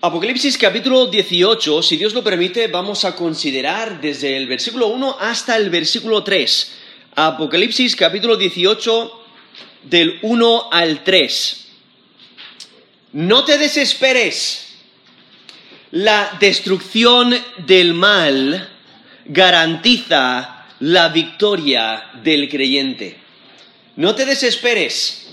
Apocalipsis capítulo 18, si Dios lo permite, vamos a considerar desde el versículo 1 hasta el versículo 3. Apocalipsis capítulo 18 del 1 al 3. No te desesperes. La destrucción del mal garantiza la victoria del creyente. No te desesperes.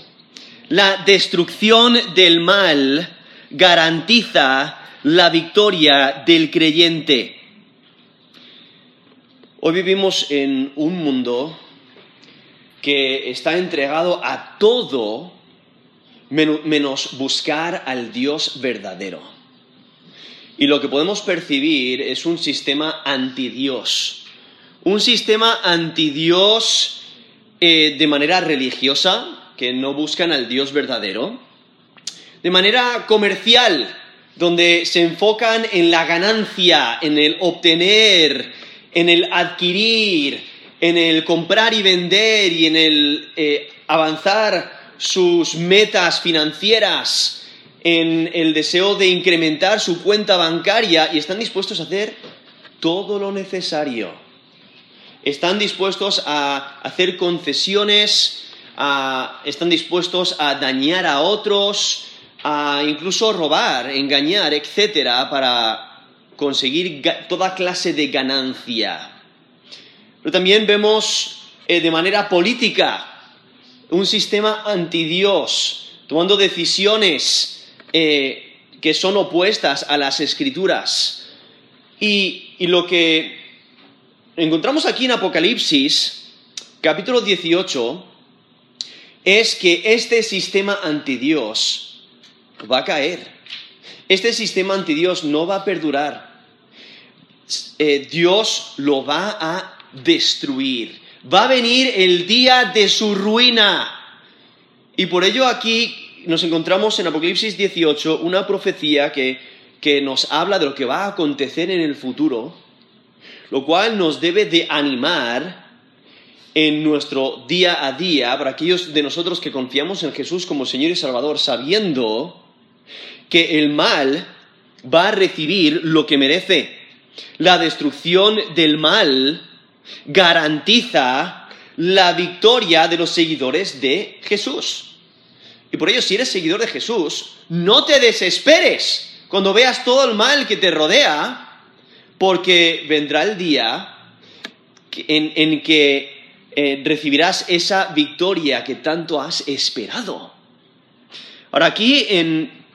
La destrucción del mal garantiza la victoria del creyente. Hoy vivimos en un mundo que está entregado a todo menos buscar al Dios verdadero. Y lo que podemos percibir es un sistema antidios. Un sistema antidios eh, de manera religiosa, que no buscan al Dios verdadero de manera comercial, donde se enfocan en la ganancia, en el obtener, en el adquirir, en el comprar y vender y en el eh, avanzar sus metas financieras, en el deseo de incrementar su cuenta bancaria y están dispuestos a hacer todo lo necesario. Están dispuestos a hacer concesiones, están dispuestos a dañar a otros, a incluso robar, engañar, etcétera, para conseguir toda clase de ganancia. Pero también vemos eh, de manera política un sistema antidios, tomando decisiones eh, que son opuestas a las escrituras. Y, y lo que encontramos aquí en Apocalipsis, capítulo 18, es que este sistema antidios va a caer. Este sistema anti Dios no va a perdurar. Eh, Dios lo va a destruir. Va a venir el día de su ruina. Y por ello aquí nos encontramos en Apocalipsis 18 una profecía que, que nos habla de lo que va a acontecer en el futuro, lo cual nos debe de animar en nuestro día a día para aquellos de nosotros que confiamos en Jesús como Señor y Salvador, sabiendo que el mal va a recibir lo que merece. La destrucción del mal garantiza la victoria de los seguidores de Jesús. Y por ello, si eres seguidor de Jesús, no te desesperes cuando veas todo el mal que te rodea, porque vendrá el día en, que eh, recibirás esa victoria que tanto has esperado. Ahora, aquí en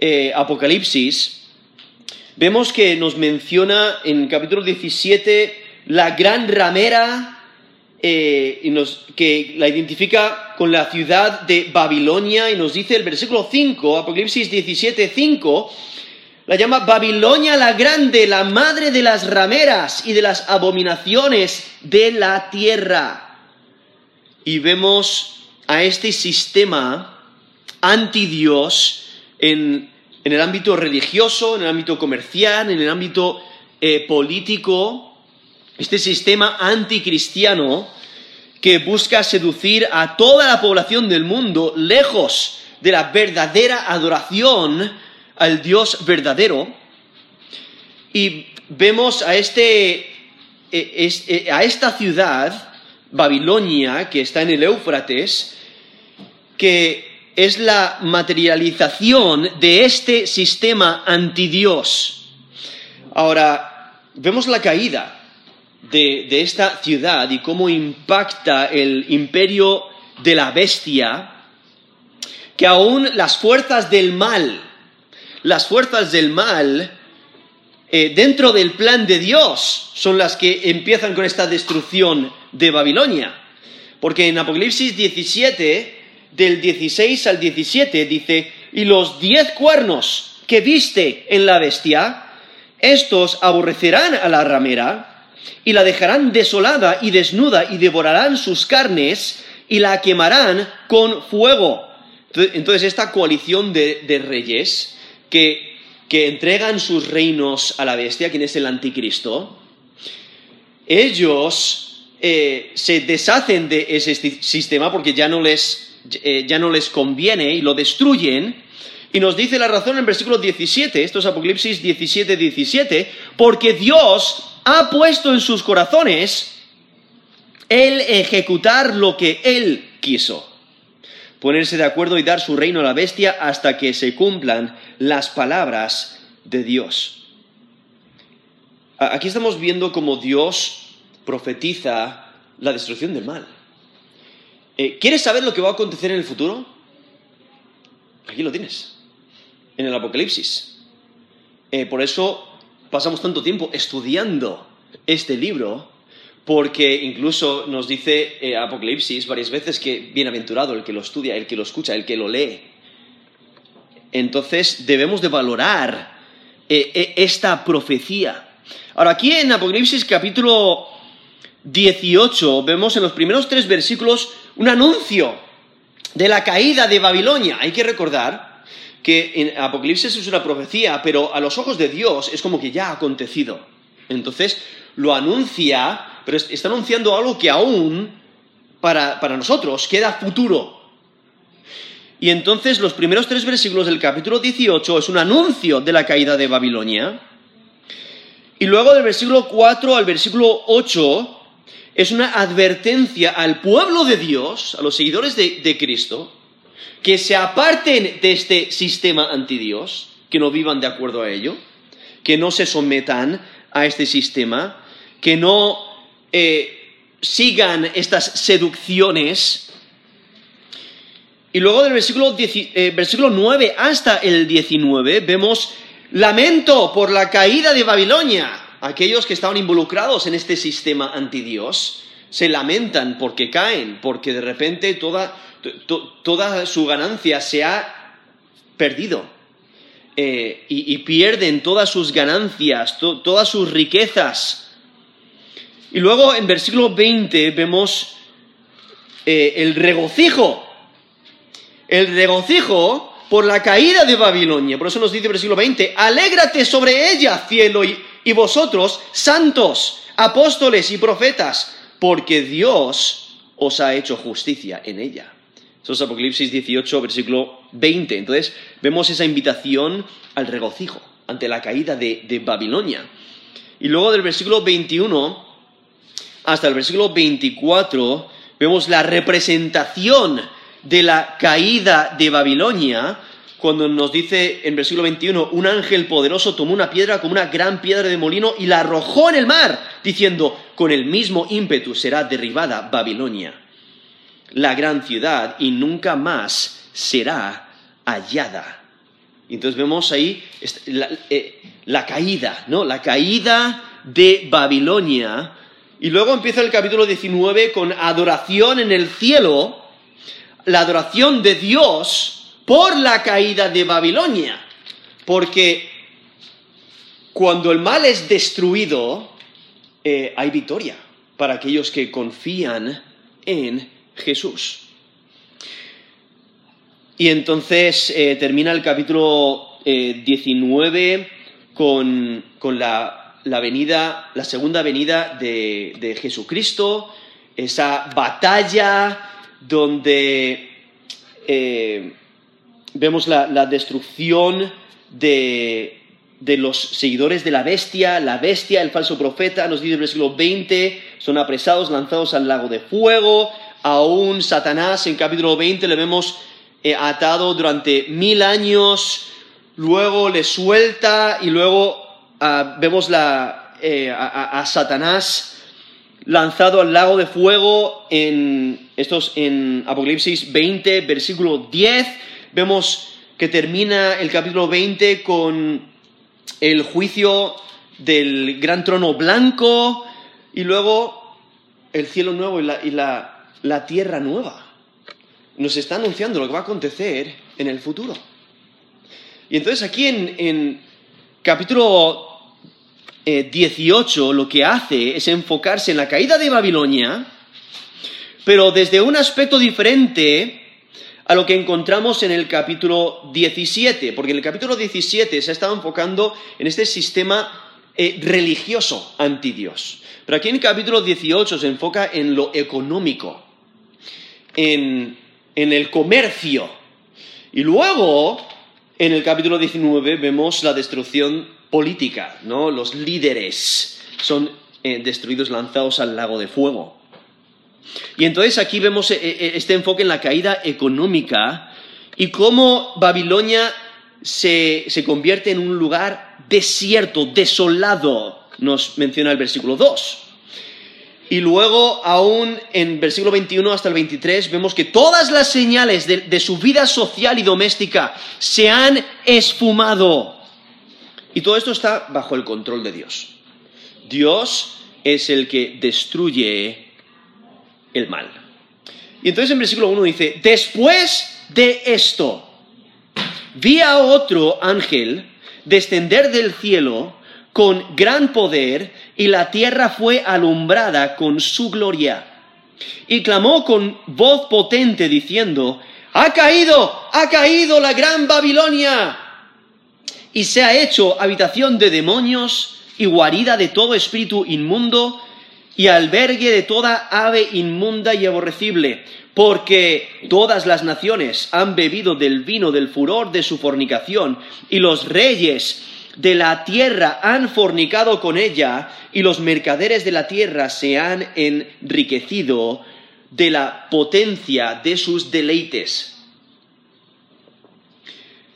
eh, Apocalipsis, vemos que nos menciona en capítulo 17 la gran ramera eh, que la identifica con la ciudad de Babilonia y nos dice el versículo 5, Apocalipsis 17, 5, la llama Babilonia la grande, la madre de las rameras y de las abominaciones de la tierra. Y vemos a este sistema anti Dios en, el ámbito religioso, en el ámbito comercial, en el ámbito eh, político, este sistema anticristiano que busca seducir a toda la población del mundo lejos de la verdadera adoración al Dios verdadero. Y vemos a, este, eh, eh, a esta ciudad, Babilonia, que está en el Éufrates, que es la materialización de este sistema antidios. Ahora, vemos la caída de, esta ciudad y cómo impacta el imperio de la bestia, que aún las fuerzas del mal, las fuerzas del mal, eh, dentro del plan de Dios, son las que empiezan con esta destrucción de Babilonia. Porque en Apocalipsis 17 del 16 al 17 dice, y los diez cuernos que viste en la bestia, estos aborrecerán a la ramera y la dejarán desolada y desnuda y devorarán sus carnes y la quemarán con fuego. Entonces esta coalición de, reyes que, que entregan sus reinos a la bestia, quien es el anticristo, ellos eh, se deshacen de ese sistema porque ya no les eh, ya no les conviene y lo destruyen, Y nos dice la razón en el versículo 17, esto es Apocalipsis 17, 17, porque Dios ha puesto en sus corazones el ejecutar lo que Él quiso. Ponerse de acuerdo y dar su reino a la bestia hasta que se cumplan las palabras de Dios. Aquí estamos viendo cómo Dios profetiza la destrucción del mal. Eh, ¿Quieres saber lo que va a acontecer en el futuro? Aquí lo tienes, en el Apocalipsis. Eh, por eso pasamos tanto tiempo estudiando este libro, porque incluso nos dice eh, Apocalipsis varias veces que bienaventurado el que lo estudia, el que lo escucha, el que lo lee. Entonces debemos de valorar esta profecía. Ahora, aquí en Apocalipsis capítulo 18 vemos en los primeros tres versículos un anuncio de la caída de Babilonia. Hay que recordar que en Apocalipsis es una profecía, pero a los ojos de Dios es como que ya ha acontecido. Entonces lo anuncia, pero está anunciando algo que aún para, para nosotros queda futuro. Y entonces los primeros tres versículos del capítulo 18 es un anuncio de la caída de Babilonia. Y luego del versículo 4 al versículo 8 es una advertencia al pueblo de Dios, a los seguidores de, Cristo, que se aparten de este sistema antidios, que no vivan de acuerdo a ello, que no se sometan a este sistema, que no eh, sigan estas seducciones. Y luego del versículo, eh, versículo 9 hasta el 19 vemos lamento por la caída de Babilonia aquellos que estaban involucrados en este sistema antidios se lamentan porque caen, porque de repente toda, su ganancia se ha perdido. Eh, y, pierden todas sus ganancias, todas sus riquezas. Y luego en versículo 20 vemos eh, el regocijo. El regocijo por la caída de Babilonia. Por eso nos dice el versículo 20, alégrate sobre ella, cielo, y, y vosotros, santos, apóstoles y profetas, porque Dios os ha hecho justicia en ella. Eso es Apocalipsis 18, versículo 20. Entonces vemos esa invitación al regocijo ante la caída de, de Babilonia. Y luego del versículo 21 hasta el versículo 24 vemos la representación de la caída de Babilonia cuando nos dice en versículo 21, un ángel poderoso tomó una piedra como una gran piedra de molino y la arrojó en el mar, diciendo, con el mismo ímpetu será derribada Babilonia, la gran ciudad, y nunca más será hallada. Y entonces vemos ahí la, eh, la caída, ¿no? La caída de Babilonia. Y luego empieza el capítulo 19 con adoración en el cielo, la adoración de Dios por la caída de Babilonia. Porque cuando el mal es destruido, eh, hay victoria para aquellos que confían en Jesús. Y entonces eh, termina el capítulo 19 eh, con, la, venida, la segunda venida de, de Jesucristo, esa batalla donde vemos la, destrucción de, los seguidores de la bestia, la bestia, el falso profeta, nos dice el versículo 20, son apresados, lanzados al lago de fuego, aún Satanás en capítulo 20 le vemos eh, atado durante mil años, luego le suelta y luego ah, vemos eh, a, Satanás lanzado al lago de fuego en, estos, en Apocalipsis 20, versículo 10, Vemos que termina el capítulo 20 con el juicio del gran trono blanco y luego el cielo nuevo y la, tierra nueva. Nos está anunciando lo que va a acontecer en el futuro. Y entonces aquí en, capítulo 18 eh, lo que hace es enfocarse en la caída de Babilonia, pero desde un aspecto diferente a lo que encontramos en el capítulo 17, porque en el capítulo 17 se ha estado enfocando en este sistema eh, religioso anti Dios. Pero aquí en el capítulo 18 se enfoca en lo económico, en, el comercio. Y luego en el capítulo 19 vemos la destrucción política, ¿no? Los líderes son eh, destruidos, lanzados al lago de fuego. Y entonces aquí vemos eh, eh, este enfoque en la caída económica y cómo Babilonia se, se convierte en un lugar desierto, desolado, nos menciona el versículo 2. Y luego, aún en versículo 21 hasta el 23, vemos que todas las señales de, su vida social y doméstica se han esfumado. Y todo esto está bajo el control de Dios. Dios es el que destruye el mal. Y entonces en versículo 1 dice, después de esto, vi a otro ángel descender del cielo con gran poder y la tierra fue alumbrada con su gloria. Y clamó con voz potente diciendo, ha caído, ha caído la gran Babilonia. Y se ha hecho habitación de demonios y guarida de todo espíritu inmundo y albergue de toda ave inmunda y aborrecible, porque todas las naciones han bebido del vino del furor de su fornicación, y los reyes de la tierra han fornicado con ella y los mercaderes de la tierra se han enriquecido de la potencia de sus deleites.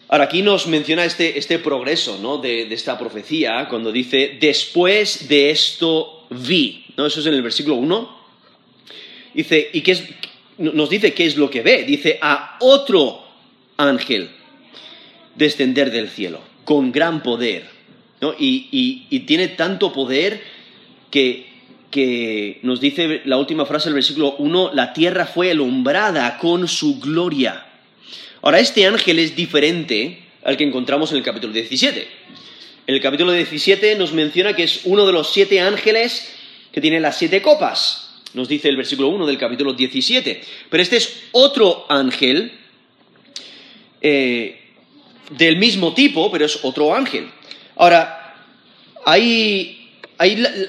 Ahora, aquí nos menciona este, este progreso ¿no? de, esta profecía cuando dice, después de esto vi. ¿No? Eso es en el versículo 1. Dice, ¿y qué es, nos dice qué es lo que ve? Dice, a otro ángel descender del cielo con gran poder. Y, tiene tanto poder que, que, nos dice la última frase del versículo 1, la tierra fue alumbrada con su gloria. Ahora, este ángel es diferente al que encontramos en el capítulo 17. En el capítulo 17 nos menciona que es uno de los siete ángeles que tiene las siete copas. Nos dice el versículo 1 del capítulo 17. Pero este es otro ángel eh, del mismo tipo, pero es otro ángel. Ahora, ahí,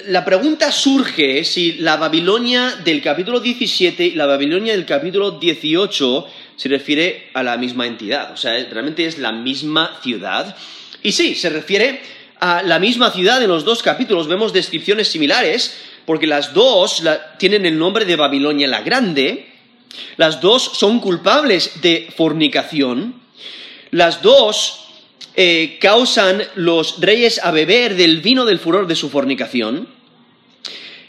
la, pregunta surge si la Babilonia del capítulo 17 y la Babilonia del capítulo 18 se refiere a la misma entidad, o sea, realmente es la misma ciudad. Y sí, se refiere a la misma ciudad en los dos capítulos, vemos descripciones similares, porque las dos tienen el nombre de Babilonia la Grande, las dos son culpables de fornicación, las dos eh, causan los reyes a beber del vino del furor de su fornicación.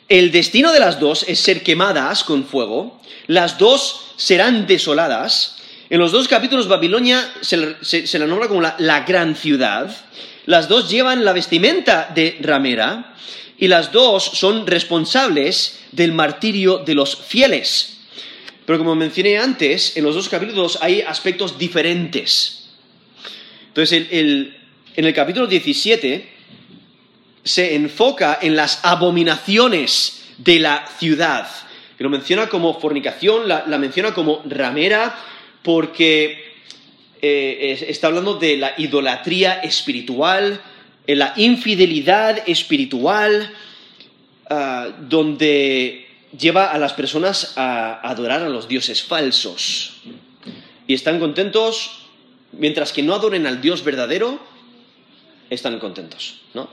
El destino de las dos es ser quemadas con fuego. Las dos serán desoladas. En los dos capítulos Babilonia se, la nombra como la, la, gran ciudad. Las dos llevan la vestimenta de ramera y las dos son responsables del martirio de los fieles. Pero como mencioné antes, en los dos capítulos hay aspectos diferentes. Entonces, en el capítulo 17 se enfoca en las abominaciones de la ciudad. lo menciona como fornicación, la, menciona como ramera, porque eh, está hablando de la idolatría espiritual, eh, la infidelidad espiritual, ah, donde lleva a las personas a adorar a los dioses falsos. Y están contentos mientras que no adoren al Dios verdadero, están contentos, ¿no?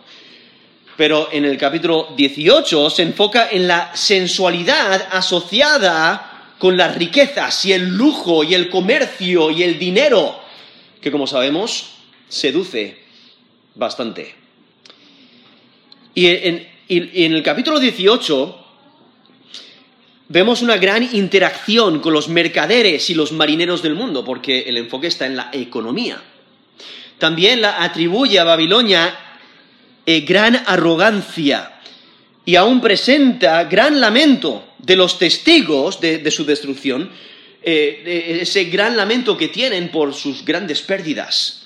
Pero en el capítulo 18 se enfoca en la sensualidad asociada con las riquezas y el lujo y el comercio y el dinero, que como sabemos seduce bastante. Y en, y en el capítulo 18 vemos una gran interacción con los mercaderes y los marineros del mundo, porque el enfoque está en la economía. También la atribuye a Babilonia eh, gran arrogancia y aún presenta gran lamento de los testigos de, su destrucción, eh, ese gran lamento que tienen por sus grandes pérdidas.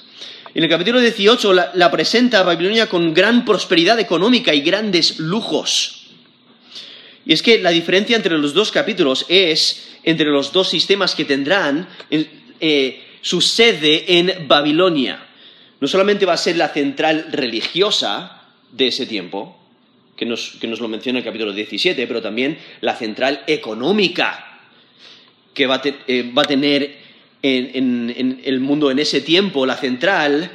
En el capítulo 18 la presenta a Babilonia con gran prosperidad económica y grandes lujos. Y es que la diferencia entre los dos capítulos es entre los dos sistemas que tendrán eh, su sede en Babilonia. No solamente va a ser la central religiosa de ese tiempo, que nos, lo menciona el capítulo 17, pero también la central económica que va, a, eh, tener en, el mundo en ese tiempo, la central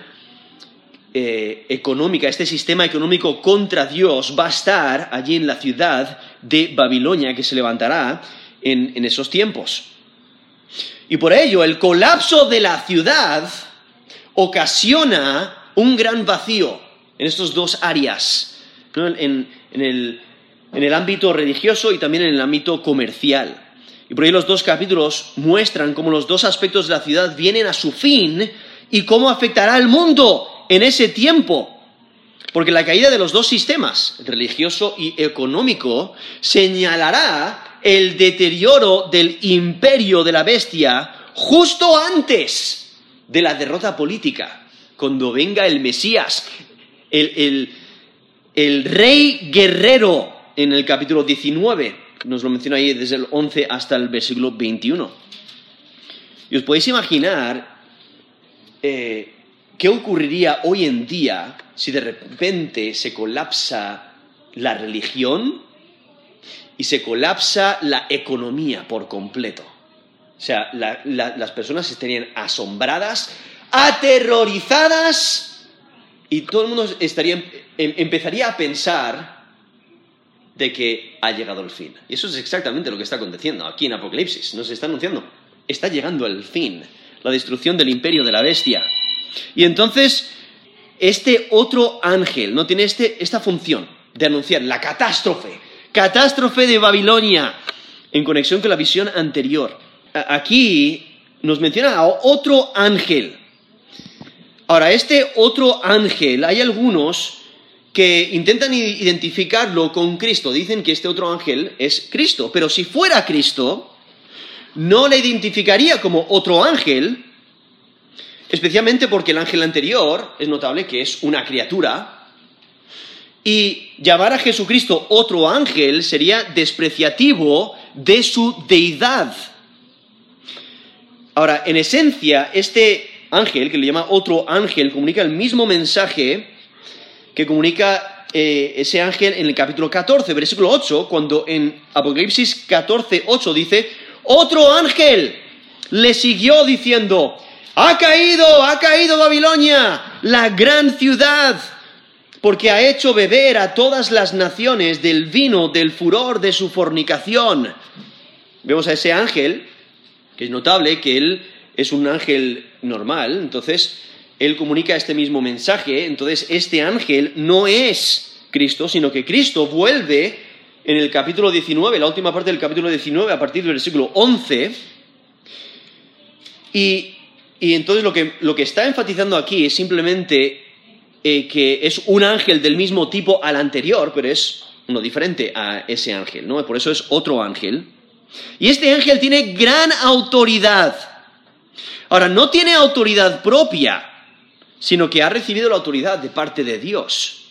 eh, económica, este sistema económico contra Dios va a estar allí en la ciudad de Babilonia que se levantará en esos tiempos. Y por ello el colapso de la ciudad ocasiona un gran vacío en estas dos áreas, en, el, ámbito religioso y también en el ámbito comercial. Y por ahí los dos capítulos muestran cómo los dos aspectos de la ciudad vienen a su fin y cómo afectará al mundo en ese tiempo. Porque la caída de los dos sistemas, religioso y económico, señalará el deterioro del imperio de la bestia justo antes de la derrota política, cuando venga el Mesías, el, rey guerrero en el capítulo 19, nos lo menciona ahí desde el 11 hasta el versículo 21. Y os podéis imaginar eh, qué ocurriría hoy en día si de repente se colapsa la religión y se colapsa la economía por completo. O sea, las personas estarían asombradas, aterrorizadas, y todo el mundo estaría, em, empezaría a pensar de que ha llegado el fin. Y eso es exactamente lo que está aconteciendo aquí en Apocalipsis. Nos está anunciando, está llegando el fin, la destrucción del imperio de la bestia. Y entonces, este otro ángel no tiene este, esta función de anunciar la catástrofe, catástrofe de Babilonia, en conexión con la visión anterior aquí nos menciona a otro ángel. Ahora, este otro ángel, hay algunos que intentan identificarlo con Cristo. Dicen que este otro ángel es Cristo, pero si fuera Cristo, no le identificaría como otro ángel, especialmente porque el ángel anterior es notable que es una criatura, y llamar a Jesucristo otro ángel sería despreciativo de su deidad. Ahora, en esencia, este ángel, que le llama otro ángel, comunica el mismo mensaje que comunica eh, ese ángel en el capítulo 14, versículo 8, cuando en Apocalipsis 14, 8 dice, otro ángel le siguió diciendo, ha caído, ha caído Babilonia, la gran ciudad, porque ha hecho beber a todas las naciones del vino del furor de su fornicación. Vemos a ese ángel es notable que él es un ángel normal, entonces él comunica este mismo mensaje, entonces este ángel no es Cristo, sino que Cristo vuelve en el capítulo 19, la última parte del capítulo 19, a partir del versículo 11, y, entonces lo que, lo que, está enfatizando aquí es simplemente eh, que es un ángel del mismo tipo al anterior, pero es uno diferente a ese ángel, ¿no? Por eso es otro ángel. Y este ángel tiene gran autoridad. Ahora, no tiene autoridad propia, sino que ha recibido la autoridad de parte de Dios.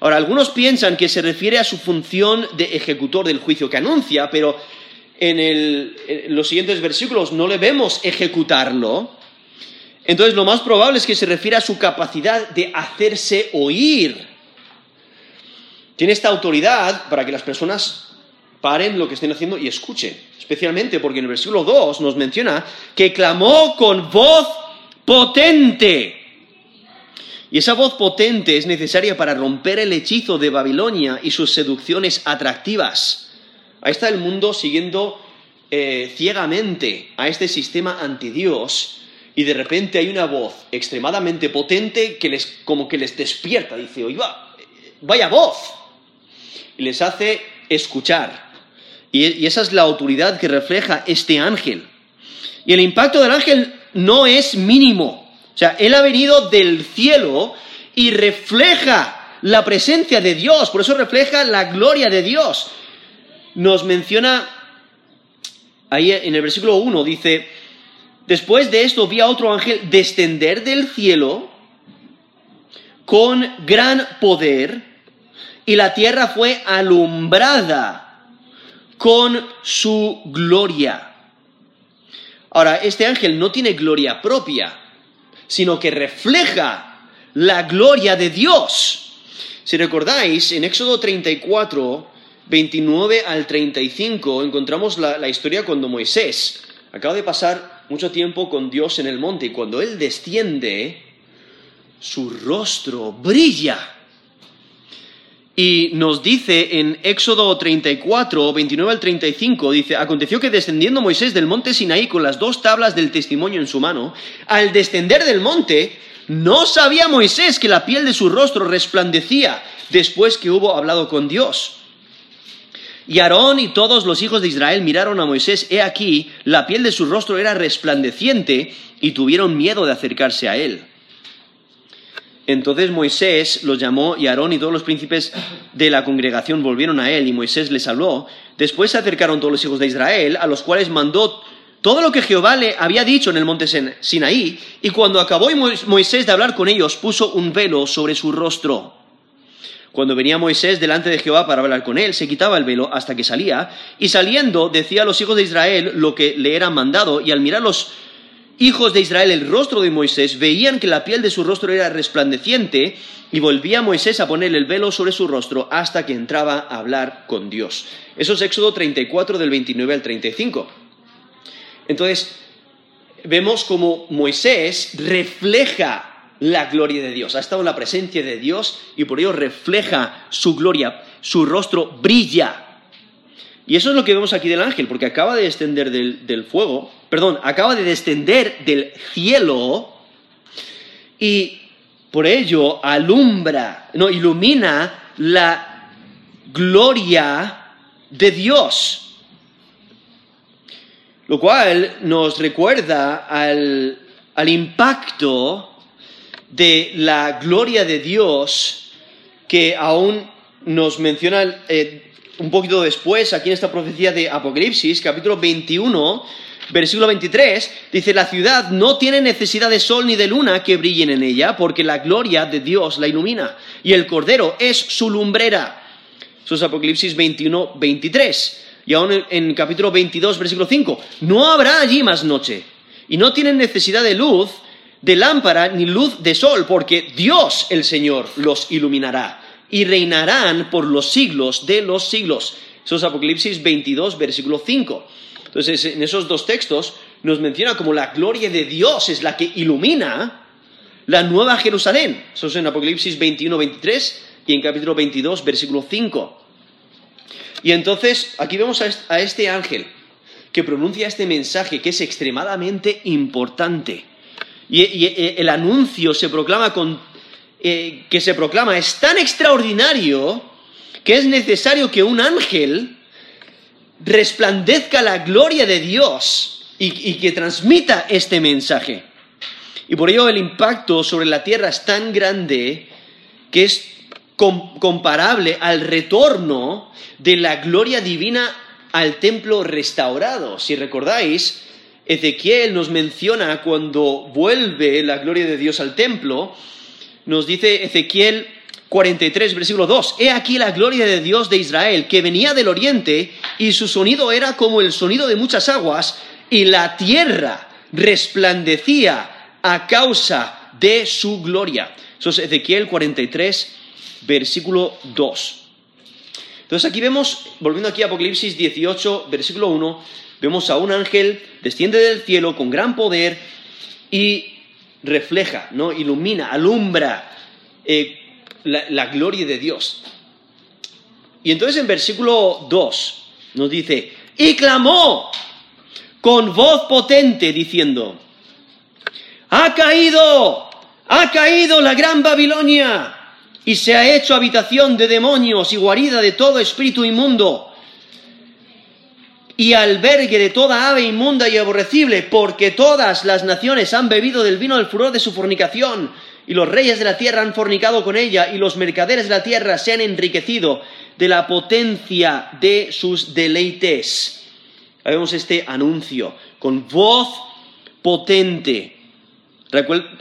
Ahora, algunos piensan que se refiere a su función de ejecutor del juicio que anuncia, pero en, los siguientes versículos no le vemos ejecutarlo. Entonces, lo más probable es que se refiere a su capacidad de hacerse oír. Tiene esta autoridad para que las personas paren lo que estén haciendo y escuchen. Especialmente porque en el versículo 2 nos menciona que clamó con voz potente. Y esa voz potente es necesaria para romper el hechizo de Babilonia y sus seducciones atractivas. Ahí está el mundo siguiendo eh, ciegamente a este sistema antidios y de repente hay una voz extremadamente potente que les, como que les despierta, dice, oiga, vaya voz, y les hace escuchar. Y, esa es la autoridad que refleja este ángel. Y el impacto del ángel no es mínimo. O sea, él ha venido del cielo y refleja la presencia de Dios, por eso refleja la gloria de Dios. Nos menciona ahí en el versículo 1, dice, después de esto vi a otro ángel descender del cielo con gran poder y la tierra fue alumbrada con su gloria. Ahora, este ángel no tiene gloria propia, sino que refleja la gloria de Dios. Si recordáis, en Éxodo 34, 29 al 35, encontramos la, historia cuando Moisés acaba de pasar mucho tiempo con Dios en el monte y cuando Él desciende, su rostro brilla. Y nos dice en Éxodo 34, 29 al 35, dice, aconteció que descendiendo Moisés del monte Sinaí con las dos tablas del testimonio en su mano, al descender del monte, no sabía Moisés que la piel de su rostro resplandecía después que hubo hablado con Dios. Y Aarón y todos los hijos de Israel miraron a Moisés, he aquí, la piel de su rostro era resplandeciente y tuvieron miedo de acercarse a él. Entonces Moisés los llamó y Aarón y todos los príncipes de la congregación volvieron a él y Moisés les habló. Después se acercaron todos los hijos de Israel, a los cuales mandó todo lo que Jehová le había dicho en el monte Sinaí, y cuando acabó Moisés de hablar con ellos, puso un velo sobre su rostro. Cuando venía Moisés delante de Jehová para hablar con él, se quitaba el velo hasta que salía, y saliendo decía a los hijos de Israel lo que le era mandado, y al mirar los hijos de Israel el rostro de Moisés, veían que la piel de su rostro era resplandeciente, y volvía Moisés a poner el velo sobre su rostro hasta que entraba a hablar con Dios. Eso es Éxodo 34 del 29 al 35. Entonces, vemos como Moisés refleja la gloria de Dios, ha estado en la presencia de Dios y por ello refleja su gloria, su rostro brilla. Y eso es lo que vemos aquí del ángel, porque acaba de descender del, fuego, perdón, acaba de descender del cielo y por ello alumbra, no, ilumina la gloria de Dios. Lo cual nos recuerda al, impacto de la gloria de Dios que aún nos menciona eh, un poquito después, aquí en esta profecía de Apocalipsis, capítulo 21, versículo 23, dice, la ciudad no tiene necesidad de sol ni de luna que brillen en ella, porque la gloria de Dios la ilumina, y el Cordero es su lumbrera. Eso es Apocalipsis 21, 23. Y aún en, capítulo 22, versículo 5, no habrá allí más noche, y no tienen necesidad de luz, de lámpara, ni luz de sol, porque Dios el Señor los iluminará y reinarán por los siglos de los siglos. Eso es Apocalipsis 22, versículo 5. Entonces, en esos dos textos nos menciona como la gloria de Dios es la que ilumina la nueva Jerusalén. Eso es en Apocalipsis 21, 23 y en capítulo 22, versículo 5. Y entonces, aquí vemos a este ángel que pronuncia este mensaje que es extremadamente importante. Y, el anuncio se proclama con eh, que se proclama es tan extraordinario que es necesario que un ángel resplandezca la gloria de Dios y, que transmita este mensaje. Y por ello el impacto sobre la tierra es tan grande que es comparable al retorno de la gloria divina al templo restaurado. Si recordáis, Ezequiel nos menciona cuando vuelve la gloria de Dios al templo, nos dice Ezequiel 43, versículo 2, He aquí la gloria de Dios de Israel, que venía del oriente, y su sonido era como el sonido de muchas aguas, y la tierra resplandecía a causa de su gloria. Eso es Ezequiel 43, versículo 2. Entonces aquí vemos, volviendo aquí a Apocalipsis 18, versículo 1, vemos a un ángel desciende del cielo con gran poder y refleja, ¿no? ilumina, alumbra eh, la, gloria de Dios. Y entonces en versículo 2 nos dice, y clamó con voz potente diciendo, ha caído, ha caído la gran Babilonia y se ha hecho habitación de demonios y guarida de todo espíritu inmundo y albergue de toda ave inmunda y aborrecible, porque todas las naciones han bebido del vino del furor de su fornicación, y los reyes de la tierra han fornicado con ella, y los mercaderes de la tierra se han enriquecido de la potencia de sus deleites. Ahí vemos este anuncio con voz potente.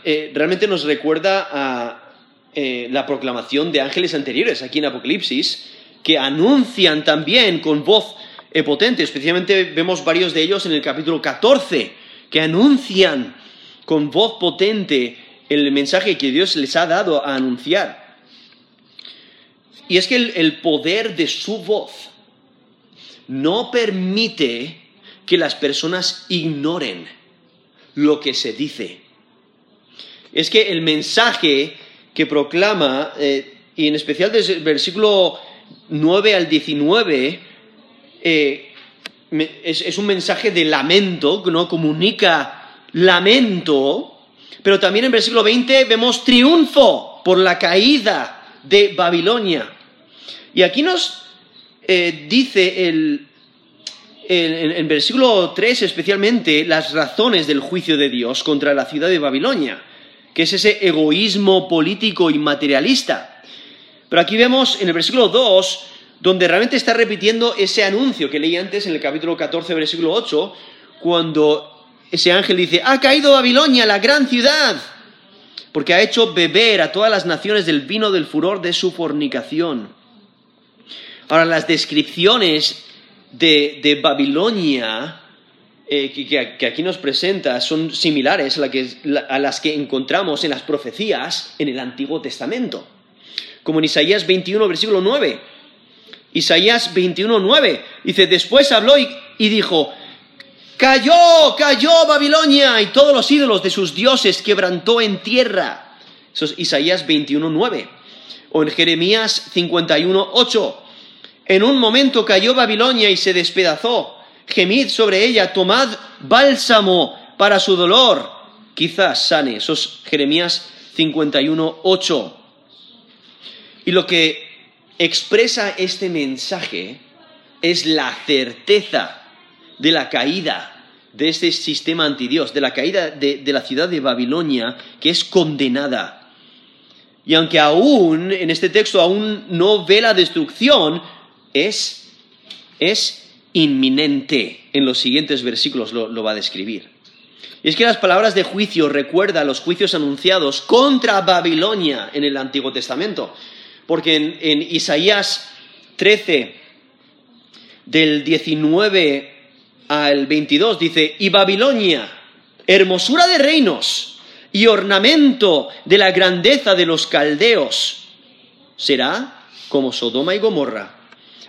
Eh, realmente nos recuerda a eh, la proclamación de ángeles anteriores aquí en Apocalipsis, que anuncian también con voz potente. Especialmente vemos varios de ellos en el capítulo 14, que anuncian con voz potente el mensaje que Dios les ha dado a anunciar. Y es que el, poder de su voz no permite que las personas ignoren lo que se dice. Es que el mensaje que proclama, eh, y en especial desde el versículo 9 al 19, eh, es, un mensaje de lamento, ¿no? Comunica lamento, pero también en versículo 20 vemos triunfo por la caída de Babilonia. Y aquí nos eh, dice el, en el versículo 3 especialmente las razones del juicio de Dios contra la ciudad de Babilonia, que es ese egoísmo político y materialista. Pero aquí vemos en el versículo 2 donde realmente está repitiendo ese anuncio que leí antes en el capítulo 14, versículo 8, cuando ese ángel dice, ha caído Babilonia, la gran ciudad, porque ha hecho beber a todas las naciones del vino del furor de su fornicación. Ahora, las descripciones de, Babilonia eh, que, aquí nos presenta son similares a las que encontramos en las profecías en el Antiguo Testamento, como en Isaías 21, versículo 9 Isaías 21.9 dice, después habló y, dijo, cayó, cayó Babilonia y todos los ídolos de sus dioses quebrantó en tierra. Eso es Isaías 21.9. O en Jeremías 51.8. En un momento cayó Babilonia y se despedazó. Gemid sobre ella, tomad bálsamo para su dolor. Quizás sane. Eso es Jeremías 51.8. Y lo que expresa este mensaje es la certeza de la caída de este sistema antidios, de la caída de, la ciudad de Babilonia, que es condenada. Y aunque aún, en este texto, aún no ve la destrucción, es, inminente. En los siguientes versículos lo, va a describir. Y es que las palabras de juicio recuerdan los juicios anunciados contra Babilonia en el Antiguo Testamento. Porque en, Isaías 13, del 19 al 22, dice, y Babilonia, hermosura de reinos y ornamento de la grandeza de los caldeos, será como Sodoma y Gomorra,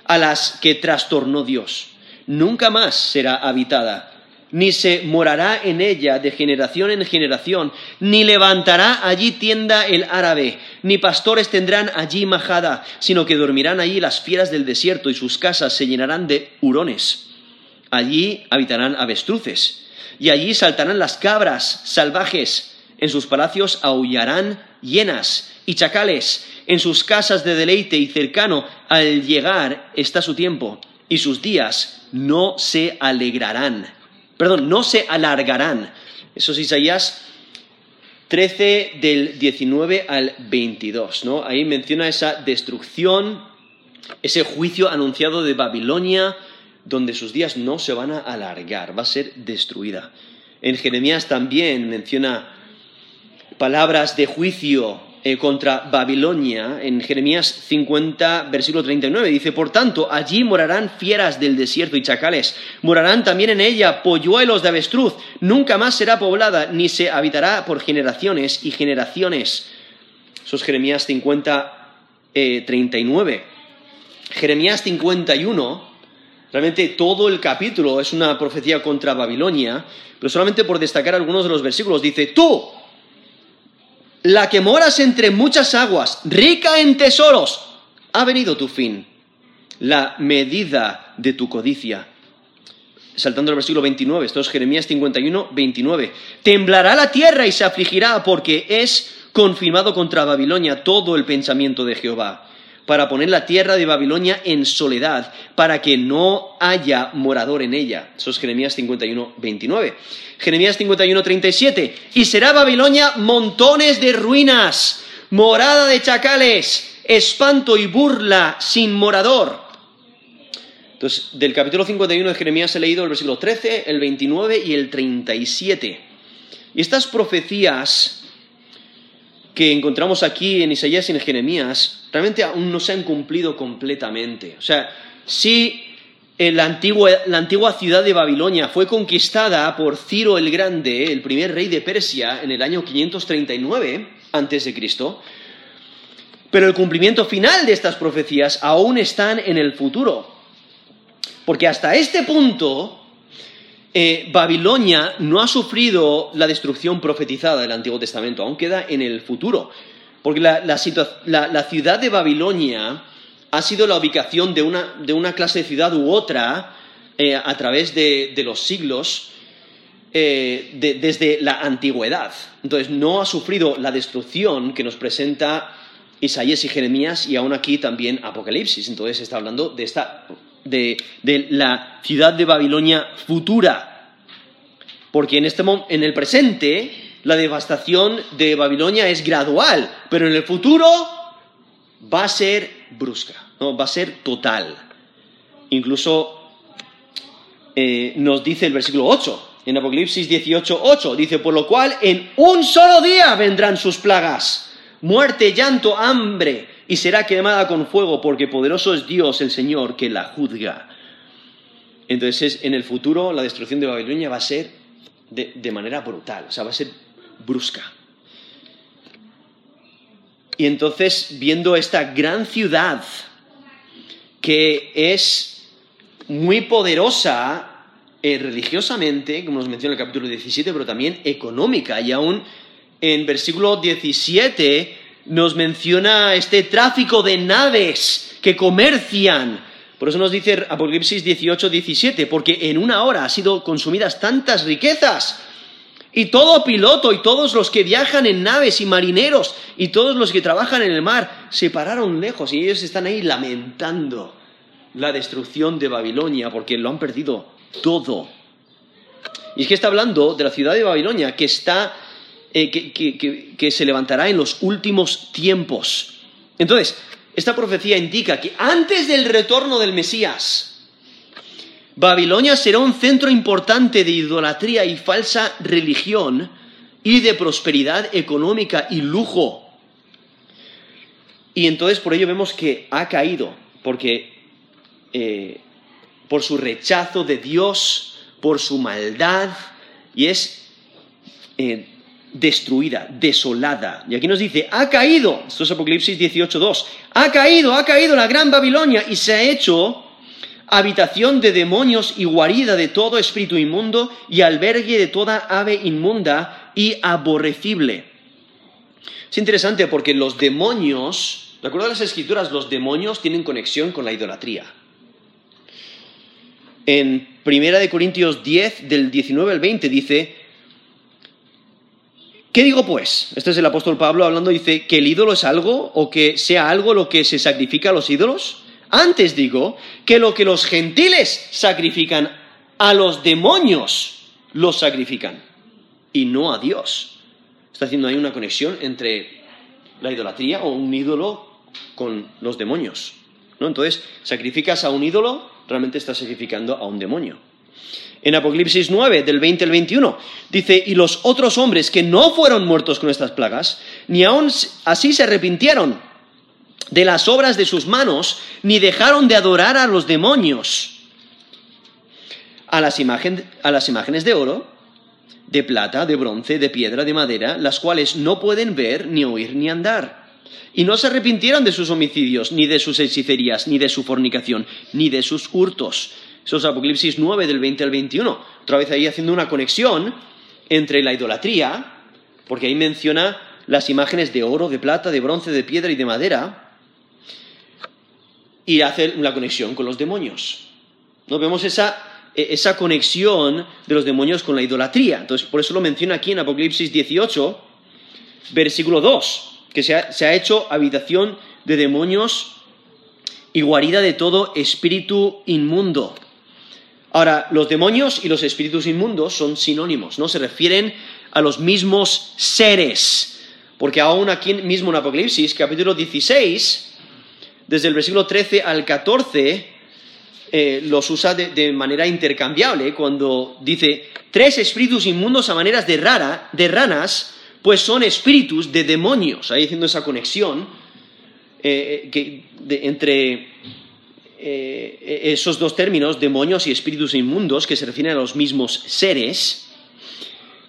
a las que trastornó Dios. Nunca más será habitada ni se morará en ella de generación en generación, ni levantará allí tienda el árabe, ni pastores tendrán allí majada, sino que dormirán allí las fieras del desierto y sus casas se llenarán de hurones. Allí habitarán avestruces, y allí saltarán las cabras salvajes, en sus palacios aullarán hienas y chacales, en sus casas de deleite y cercano al llegar está su tiempo, y sus días no se alegrarán perdón, no se alargarán. Eso es Isaías 13 del 19 al 22, ¿no? Ahí menciona esa destrucción, ese juicio anunciado de Babilonia, donde sus días no se van a alargar, va a ser destruida. En Jeremías también menciona palabras de juicio eh, contra Babilonia en Jeremías 50, versículo 39. Dice, por tanto, allí morarán fieras del desierto y chacales. Morarán también en ella polluelos de avestruz. Nunca más será poblada, ni se habitará por generaciones y generaciones. Eso es Jeremías 50, 39. Eh, Jeremías 51, realmente todo el capítulo es una profecía contra Babilonia, pero solamente por destacar algunos de los versículos, dice, tú, la que moras entre muchas aguas, rica en tesoros, ha venido tu fin, la medida de tu codicia. Saltando al versículo 29, esto es Jeremías 51, 29. Temblará la tierra y se afligirá porque es confirmado contra Babilonia todo el pensamiento de Jehová para poner la tierra de Babilonia en soledad, para que no haya morador en ella. Eso es Jeremías 51, 29. Jeremías 51, 37. Y será Babilonia montones de ruinas, morada de chacales, espanto y burla sin morador. Entonces, del capítulo 51 de Jeremías he leído el versículo 13, el 29 y el 37. Y estas profecías que encontramos aquí en Isaías y en Jeremías realmente aún no se han cumplido completamente. O sea, si la antigua, la antigua ciudad de Babilonia fue conquistada por Ciro el Grande, el primer rey de Persia, en el año 539 a.C., pero el cumplimiento final de estas profecías aún están en el futuro. Porque hasta este punto eh, Babilonia no ha sufrido la destrucción profetizada del Antiguo Testamento, aún queda en el futuro. Porque la, ciudad de Babilonia ha sido la ubicación de una, clase de ciudad u otra eh, a través de, los siglos eh, desde la antigüedad. Entonces no ha sufrido la destrucción que nos presenta Isaías y Jeremías y aún aquí también Apocalipsis. Entonces está hablando de esta de, la ciudad de Babilonia futura. Porque en, este, en el presente la devastación de Babilonia es gradual, pero en el futuro va a ser brusca, ¿no? va a ser total. Incluso eh, nos dice el versículo 8, en Apocalipsis 18, 8, dice, por lo cual en un solo día vendrán sus plagas, muerte, llanto, hambre, y será quemada con fuego, porque poderoso es Dios el Señor que la juzga. Entonces, en el futuro, la destrucción de Babilonia va a ser de, de manera brutal, o sea, va a ser brusca. Y entonces, viendo esta gran ciudad que es muy poderosa eh, religiosamente, como nos menciona el capítulo 17, pero también económica, y aún en versículo 17 nos menciona este tráfico de naves que comercian. Por eso nos dice Apocalipsis 18, 17, porque en una hora han sido consumidas tantas riquezas. Y todo piloto y todos los que viajan en naves y marineros y todos los que trabajan en el mar se pararon lejos y ellos están ahí lamentando la destrucción de Babilonia porque lo han perdido todo. Y es que está hablando de la ciudad de Babilonia que está eh, que, se levantará en los últimos tiempos. Entonces, esta profecía indica que antes del retorno del Mesías, Babilonia será un centro importante de idolatría y falsa religión y de prosperidad económica y lujo. Y entonces por ello vemos que ha caído, porque eh, por su rechazo de Dios, por su maldad, y es eh, destruida, desolada. Y aquí nos dice, ha caído, esto es Apocalipsis 18.2, ha caído, ha caído la gran Babilonia y se ha hecho habitación de demonios y guarida de todo espíritu inmundo y albergue de toda ave inmunda y aborrecible. Es interesante porque los demonios, de acuerdo a las escrituras, los demonios tienen conexión con la idolatría. En 1 Corintios 10, del 19 al 20, dice, ¿Qué digo pues? Este es el apóstol Pablo hablando, dice, que el ídolo es algo o que sea algo lo que se sacrifica a los ídolos. Antes digo que lo que los gentiles sacrifican a los demonios, los sacrifican y no a Dios. Está haciendo ahí una conexión entre la idolatría o un ídolo con los demonios. ¿no? Entonces, sacrificas a un ídolo, realmente estás sacrificando a un demonio en Apocalipsis 9, del 20 al 21. Dice, y los otros hombres que no fueron muertos con estas plagas, ni aun así se arrepintieron de las obras de sus manos, ni dejaron de adorar a los demonios, a las, a las imágenes de oro, de plata, de bronce, de piedra, de madera, las cuales no pueden ver, ni oír, ni andar. Y no se arrepintieron de sus homicidios, ni de sus hechicerías, ni de su fornicación, ni de sus hurtos eso es Apocalipsis 9 del 20 al 21. Otra vez ahí haciendo una conexión entre la idolatría, porque ahí menciona las imágenes de oro, de plata, de bronce, de piedra y de madera, y hace la conexión con los demonios. ¿No? Vemos esa, e, esa conexión de los demonios con la idolatría. Entonces, por eso lo menciona aquí en Apocalipsis 18, versículo 2, que se ha, se ha hecho habitación de demonios y guarida de todo espíritu inmundo. Ahora, los demonios y los espíritus inmundos son sinónimos, ¿no? Se refieren a los mismos seres. Porque aún aquí mismo en Apocalipsis, capítulo 16, desde el versículo 13 al 14, eh, los usa de, manera intercambiable cuando dice, tres espíritus inmundos a maneras de, rara, de ranas, pues son espíritus de demonios. Ahí haciendo esa conexión eh, que, entre eh, esos dos términos, demonios y espíritus inmundos, que se refieren a los mismos seres.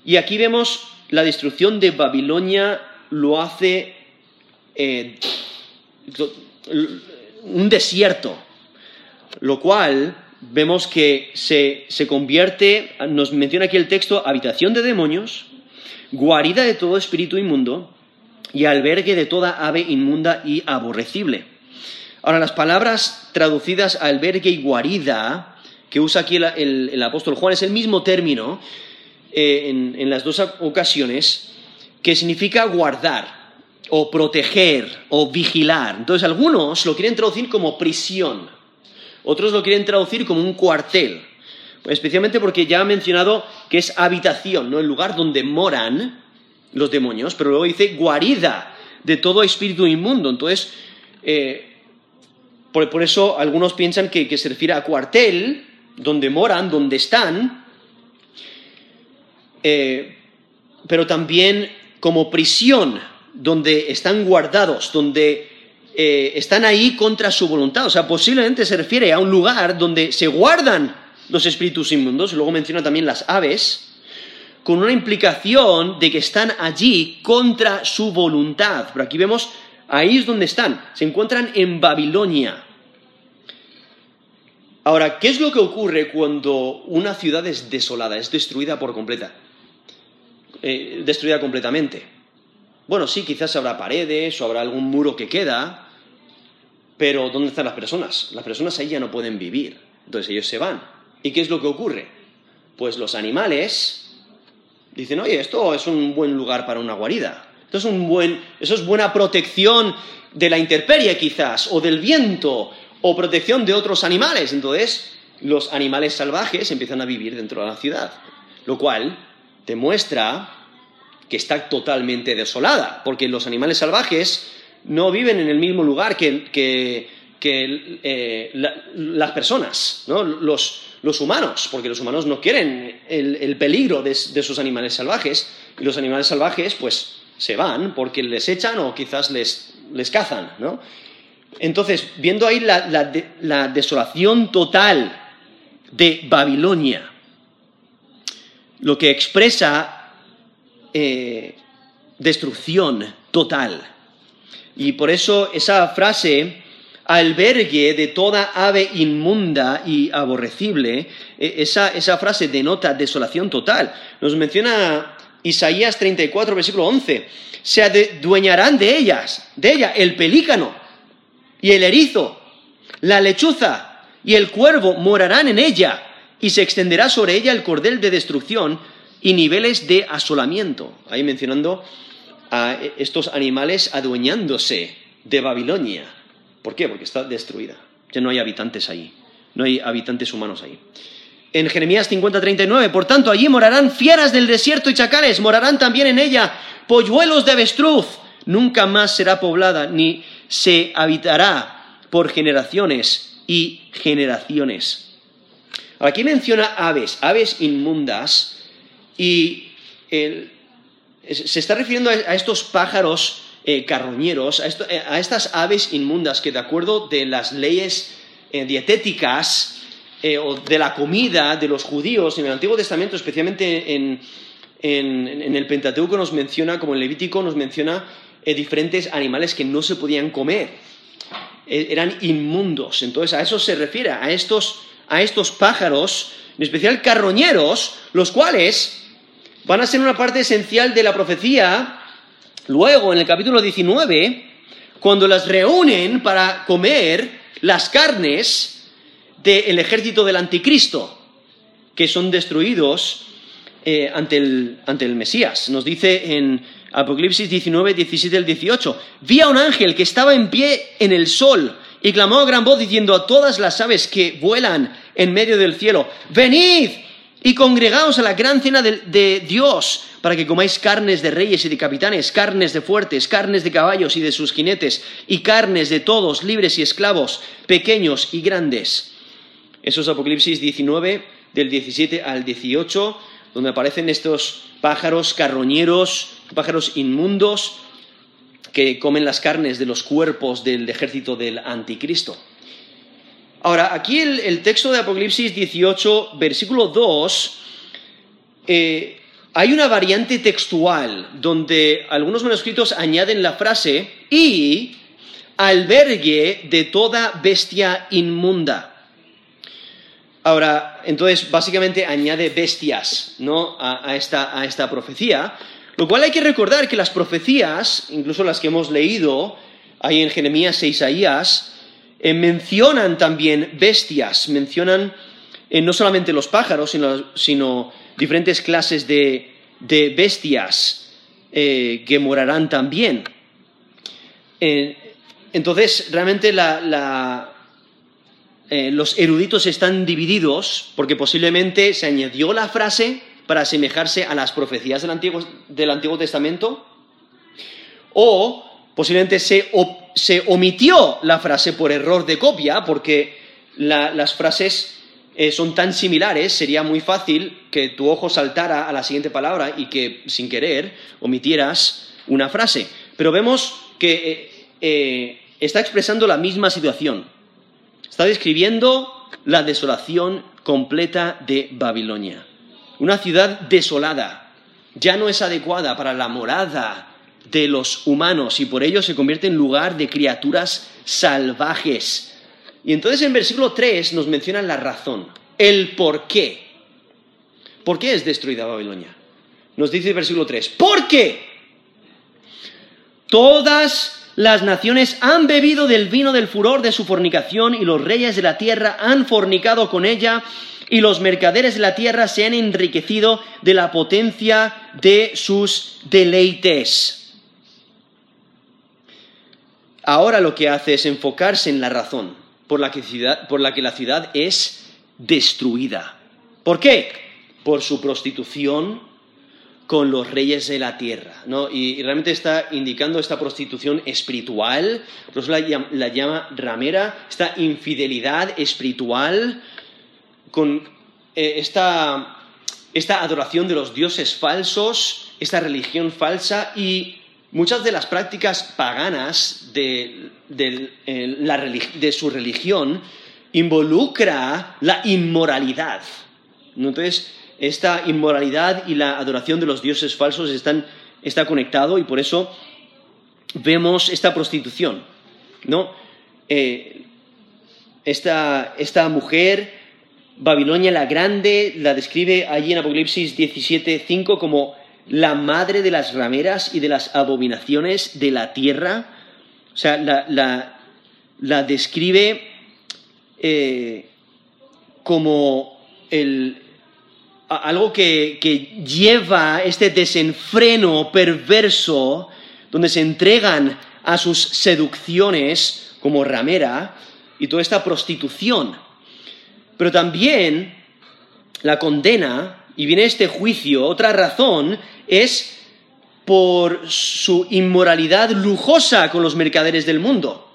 Y aquí vemos la destrucción de Babilonia lo hace eh, un desierto, lo cual vemos que se, se convierte, nos menciona aquí el texto, habitación de demonios, guarida de todo espíritu inmundo y albergue de toda ave inmunda y aborrecible. Ahora, las palabras traducidas albergue y guarida, que usa aquí el, apóstol Juan, es el mismo término eh, en, las dos ocasiones, que significa guardar, o proteger, o vigilar. Entonces, algunos lo quieren traducir como prisión, otros lo quieren traducir como un cuartel, especialmente porque ya ha mencionado que es habitación, ¿no? El lugar donde moran los demonios, pero luego dice guarida de todo espíritu inmundo. Entonces, eh, por, eso algunos piensan que, se refiere a cuartel, donde moran, donde están, eh, pero también como prisión, donde están guardados, donde eh, están ahí contra su voluntad. O sea, posiblemente se refiere a un lugar donde se guardan los espíritus inmundos, luego menciona también las aves, con una implicación de que están allí contra su voluntad. Pero aquí vemos, ahí es donde están, se encuentran en Babilonia. Ahora, ¿qué es lo que ocurre cuando una ciudad es desolada, es destruida por completa? Eh, destruida completamente. Bueno, sí, quizás habrá paredes o habrá algún muro que queda, pero ¿dónde están las personas? Las personas ahí ya no pueden vivir, entonces ellos se van. ¿Y qué es lo que ocurre? Pues los animales dicen, oye, esto es un buen lugar para una guarida, esto es un buen, eso es buena protección de la intemperie quizás, o del viento, o protección de otros animales. Entonces, los animales salvajes empiezan a vivir dentro de la ciudad, lo cual demuestra que está totalmente desolada, porque los animales salvajes no viven en el mismo lugar que, eh, las personas, ¿no? los, humanos, porque los humanos no quieren el, peligro de, sus animales salvajes, y los animales salvajes pues se van porque les echan o quizás les, les cazan, ¿no? Entonces, viendo ahí la, desolación total de Babilonia, lo que expresa eh, destrucción total. Y por eso esa frase, albergue de toda ave inmunda y aborrecible, e, esa, esa frase denota desolación total. Nos menciona Isaías 34, versículo 11. Se adueñarán de ellas, de ella, el pelícano y el erizo, la lechuza y el cuervo morarán en ella, y se extenderá sobre ella el cordel de destrucción y niveles de asolamiento. Ahí mencionando a estos animales adueñándose de Babilonia. ¿Por qué? Porque está destruida. Ya no hay habitantes ahí. No hay habitantes humanos ahí. En Jeremías 50:39, por tanto, allí morarán fieras del desierto y chacales, morarán también en ella polluelos de avestruz. Nunca más será poblada, ni se habitará por generaciones y generaciones. Aquí menciona aves, aves inmundas, y se está refiriendo a, estos pájaros eh, carroñeros, eh, a, estas aves inmundas que de acuerdo de las leyes eh, dietéticas o de la comida de los judíos en el Antiguo Testamento, especialmente en, en el Pentateuco nos menciona, como en Levítico nos menciona eh, diferentes animales que no se podían comer. Eh, eran inmundos. Entonces a eso se refiere, a estos, a estos pájaros, en especial carroñeros, los cuales van a ser una parte esencial de la profecía. Luego, en el capítulo 19, cuando las reúnen para comer las carnes del ejército del anticristo, que son destruidos eh, ante, el, ante el Mesías. Nos dice en Apocalipsis 19, 17 al 18. Vi a un ángel que estaba en pie en el sol y clamó a gran voz diciendo a todas las aves que vuelan en medio del cielo, venid y congregaos a la gran cena de, de, Dios, para que comáis carnes de reyes y de capitanes, carnes de fuertes, carnes de caballos y de sus jinetes, y carnes de todos, libres y esclavos, pequeños y grandes. Eso es Apocalipsis 19, del 17 al 18, donde aparecen estos pájaros carroñeros, pájaros inmundos que comen las carnes de los cuerpos del ejército del anticristo. Ahora, aquí el, texto de Apocalipsis 18, versículo 2, eh, hay una variante textual donde algunos manuscritos añaden la frase y albergue de toda bestia inmunda. Ahora, entonces, básicamente añade bestias ¿no? a, esta, a esta profecía, lo cual hay que recordar que las profecías, incluso las que hemos leído ahí en Jeremías e Isaías, eh, mencionan también bestias, mencionan eh, no solamente los pájaros, sino, diferentes clases de, bestias eh, que morarán también. entonces, realmente la, eh, los eruditos están divididos porque posiblemente se añadió la frase para asemejarse a las profecías del Antiguo, Testamento o posiblemente se, omitió la frase por error de copia porque las frases eh, son tan similares, sería muy fácil que tu ojo saltara a la siguiente palabra y que sin querer omitieras una frase. Pero vemos que eh, está expresando la misma situación. Está describiendo la desolación completa de Babilonia. Una ciudad desolada, ya no es adecuada para la morada de los humanos y por ello se convierte en lugar de criaturas salvajes. Y entonces en versículo 3 nos mencionan la razón, el por qué. ¿Por qué es destruida Babilonia? Nos dice el versículo 3, ¿por qué? Todas las naciones han bebido del vino del furor de su fornicación y los reyes de la tierra han fornicado con ella y los mercaderes de la tierra se han enriquecido de la potencia de sus deleites. Ahora lo que hace es enfocarse en la razón por la que, por la, que la ciudad es destruida. ¿Por qué? Por su prostitución, con los reyes de la tierra, ¿no? Y, realmente está indicando esta prostitución espiritual, por la, la, llama ramera, esta infidelidad espiritual, con eh, esta, adoración de los dioses falsos, esta religión falsa y muchas de las prácticas paganas de, de su religión involucra la inmoralidad. Entonces, esta inmoralidad y la adoración de los dioses falsos están, está conectado y por eso vemos esta prostitución, ¿no? Eh, esta, esta, mujer, Babilonia la Grande, la describe allí en Apocalipsis 17.5 como la madre de las rameras y de las abominaciones de la tierra. O sea, la, describe eh, como el, algo que, lleva este desenfreno perverso, donde se entregan a sus seducciones como ramera y toda esta prostitución. Pero también la condena, y viene este juicio, otra razón es por su inmoralidad lujosa con los mercaderes del mundo.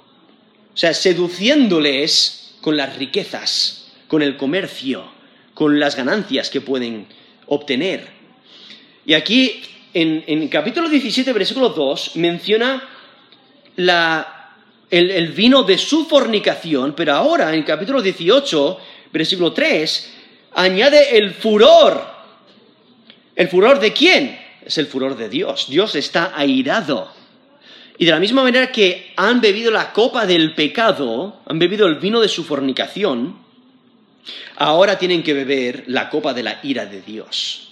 O sea, seduciéndoles con las riquezas, con el comercio con las ganancias que pueden obtener. Y aquí, en, el capítulo 17, versículo 2, menciona el, vino de su fornicación, pero ahora, en capítulo 18, versículo 3, añade el furor. ¿El furor de quién? Es el furor de Dios. Dios está airado. Y de la misma manera que han bebido la copa del pecado, han bebido el vino de su fornicación, Ahora tienen que beber la copa de la ira de Dios.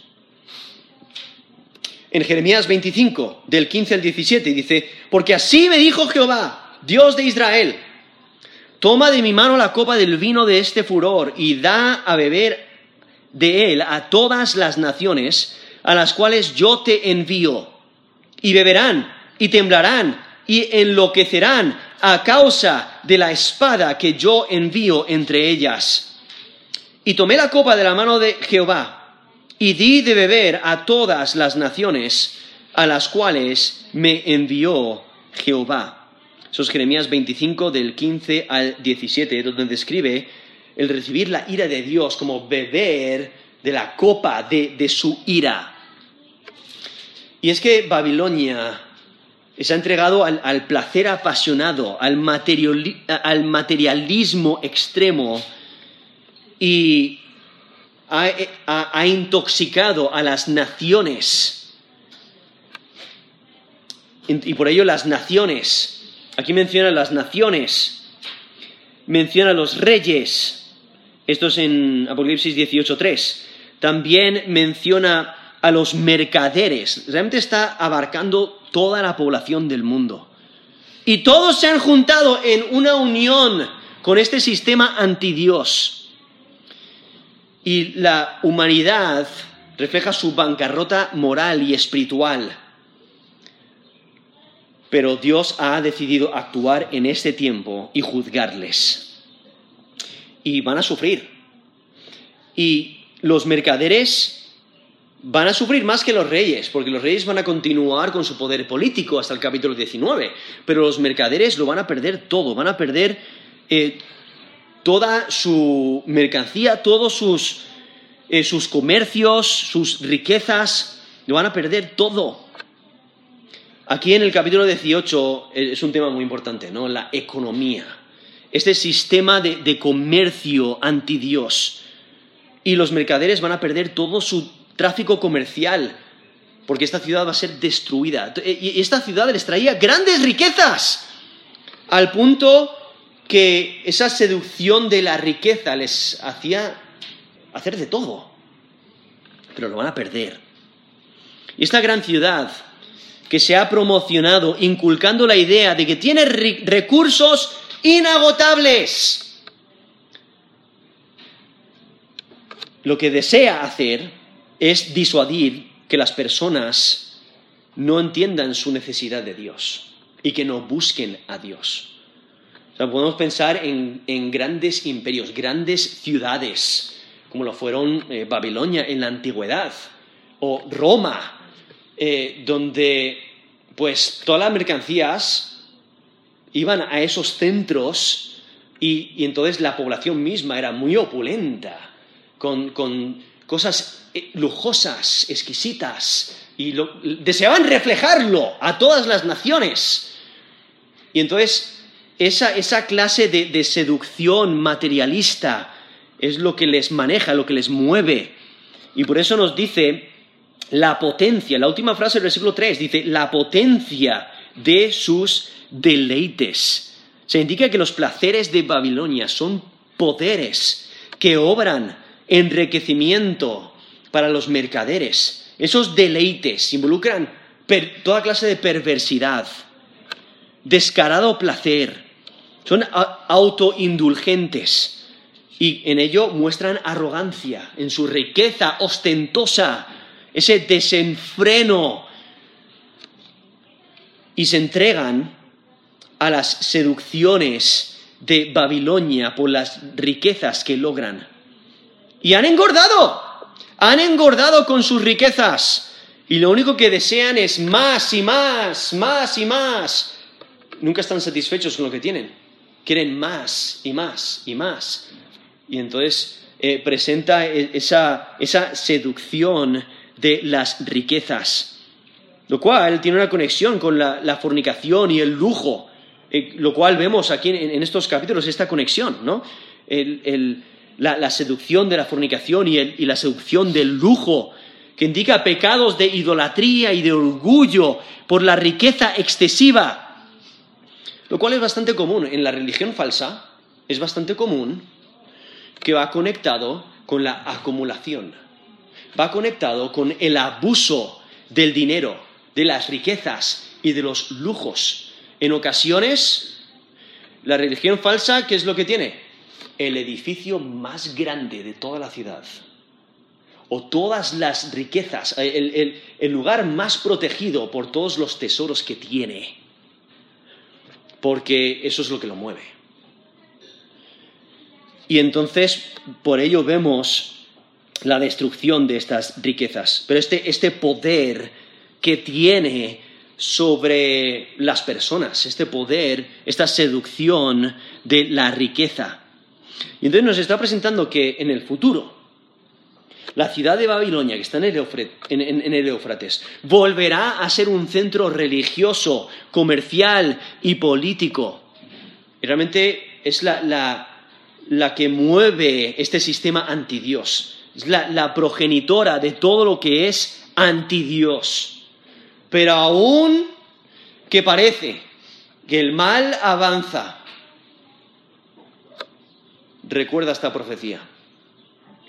En Jeremías 25, del 15 al 17, dice, porque así me dijo Jehová, Dios de Israel, toma de mi mano la copa del vino de este furor y da a beber de él a todas las naciones a las cuales yo te envío, y beberán y temblarán y enloquecerán a causa de la espada que yo envío entre ellas y tomé la copa de la mano de Jehová y di de beber a todas las naciones a las cuales me envió Jehová. Eso es Jeremías 25 del 15 al 17, donde describe el recibir la ira de Dios como beber de la copa de, su ira. Y es que Babilonia se ha entregado al, placer apasionado, al materialismo extremo y ha, intoxicado a las naciones. Y por ello las naciones, aquí menciona las naciones, menciona los reyes, Esto es en Apocalipsis 18.3. También menciona a los mercaderes. Realmente está abarcando toda la población del mundo. Y todos se han juntado en una unión con este sistema antidios. Y la humanidad refleja su bancarrota moral y espiritual. Pero Dios ha decidido actuar en este tiempo y juzgarles. Y van a sufrir. Y los mercaderes van a sufrir más que los reyes, porque los reyes van a continuar con su poder político hasta el capítulo 19, pero los mercaderes lo van a perder todo, van a perder eh, toda su mercancía, todos sus, eh, sus comercios, sus riquezas, lo van a perder todo. Aquí en el capítulo 18 eh, es un tema muy importante, ¿no? La economía. Este sistema de, comercio anti Dios. Y los mercaderes van a perder todo su tráfico comercial, porque esta ciudad va a ser destruida. Y esta ciudad les traía grandes riquezas, al punto que esa seducción de la riqueza les hacía hacer de todo, pero lo van a perder. Y esta gran ciudad que se ha promocionado inculcando la idea de que tiene recursos inagotables. Lo que desea hacer es disuadir que las personas no entiendan su necesidad de Dios y que no busquen a Dios. podemos pensar en, grandes imperios, grandes ciudades, como lo fueron eh, Babilonia en la antigüedad, o Roma, eh, donde pues todas las mercancías iban a esos centros y, entonces la población misma era muy opulenta, con, cosas eh, lujosas, exquisitas, y deseaban reflejarlo a todas las naciones. Y entonces esa, clase de seducción materialista es lo que les maneja, lo que les mueve. Y por eso nos dice la potencia, la última frase del versículo 3 dice, la potencia de sus deleites. Se indica que los placeres de Babilonia son poderes que obran enriquecimiento para los mercaderes. Esos deleites involucran toda clase de perversidad, descarado placer, son autoindulgentes y en ello muestran arrogancia en su riqueza ostentosa ese desenfreno y se entregan a las seducciones de Babilonia por las riquezas que logran. Y han engordado, han engordado con sus riquezas. Y lo único que desean es más y más, más y más. Nunca están satisfechos con lo que tienen. Quieren más y más y más. Y entonces eh, presenta e-, esa, esa seducción de las riquezas, lo cual tiene una conexión con la, fornicación y el lujo, eh, lo cual vemos aquí en, estos capítulos, esta conexión, ¿no? la, seducción de la fornicación y, y la seducción del lujo, que indica pecados de idolatría y de orgullo por la riqueza excesiva, lo cual es bastante común en la religión falsa, es bastante común que va conectado con la acumulación va conectado con el abuso del dinero, de las riquezas y de los lujos. En ocasiones, la religión falsa, ¿qué es lo que tiene? El edificio más grande de toda la ciudad. O todas las riquezas, el, lugar más protegido por todos los tesoros que tiene. Porque eso es lo que lo mueve. Y entonces, por ello vemos la destrucción de estas riquezas. Pero este, este poder que tiene sobre las personas, este poder, esta seducción de la riqueza. Y entonces nos está presentando que en el futuro, la ciudad de Babilonia, que está en el, Eufrates, volverá a ser un centro religioso, comercial y político. Y realmente es la, la que mueve este sistema antidios es la, progenitora de todo lo que es anti Dios. Pero aún que parece que el mal avanza, recuerda esta profecía.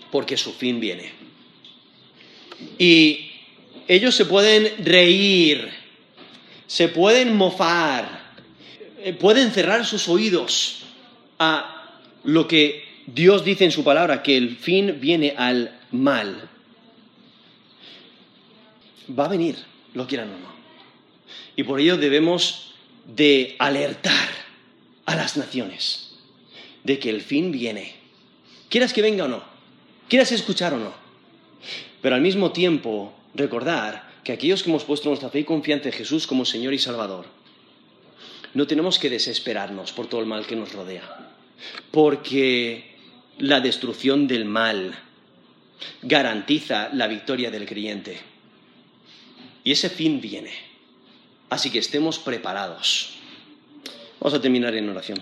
porque su fin viene. Y ellos se pueden reír, se pueden mofar, eh, pueden cerrar sus oídos a lo que Dios dice en su palabra, que el fin viene al mal. Va a venir, lo quieran o no. Y por ello debemos de alertar a las naciones de que el fin viene. Quieras que venga o no, quieras escuchar o no. Pero al mismo tiempo recordar que aquellos que hemos puesto nuestra fe y confianza en Jesús como Señor y Salvador, no tenemos que desesperarnos por todo el mal que nos rodea, porque la destrucción del mal garantiza la victoria del creyente. Y ese fin viene. Así que estemos preparados. Vamos a terminar en oración.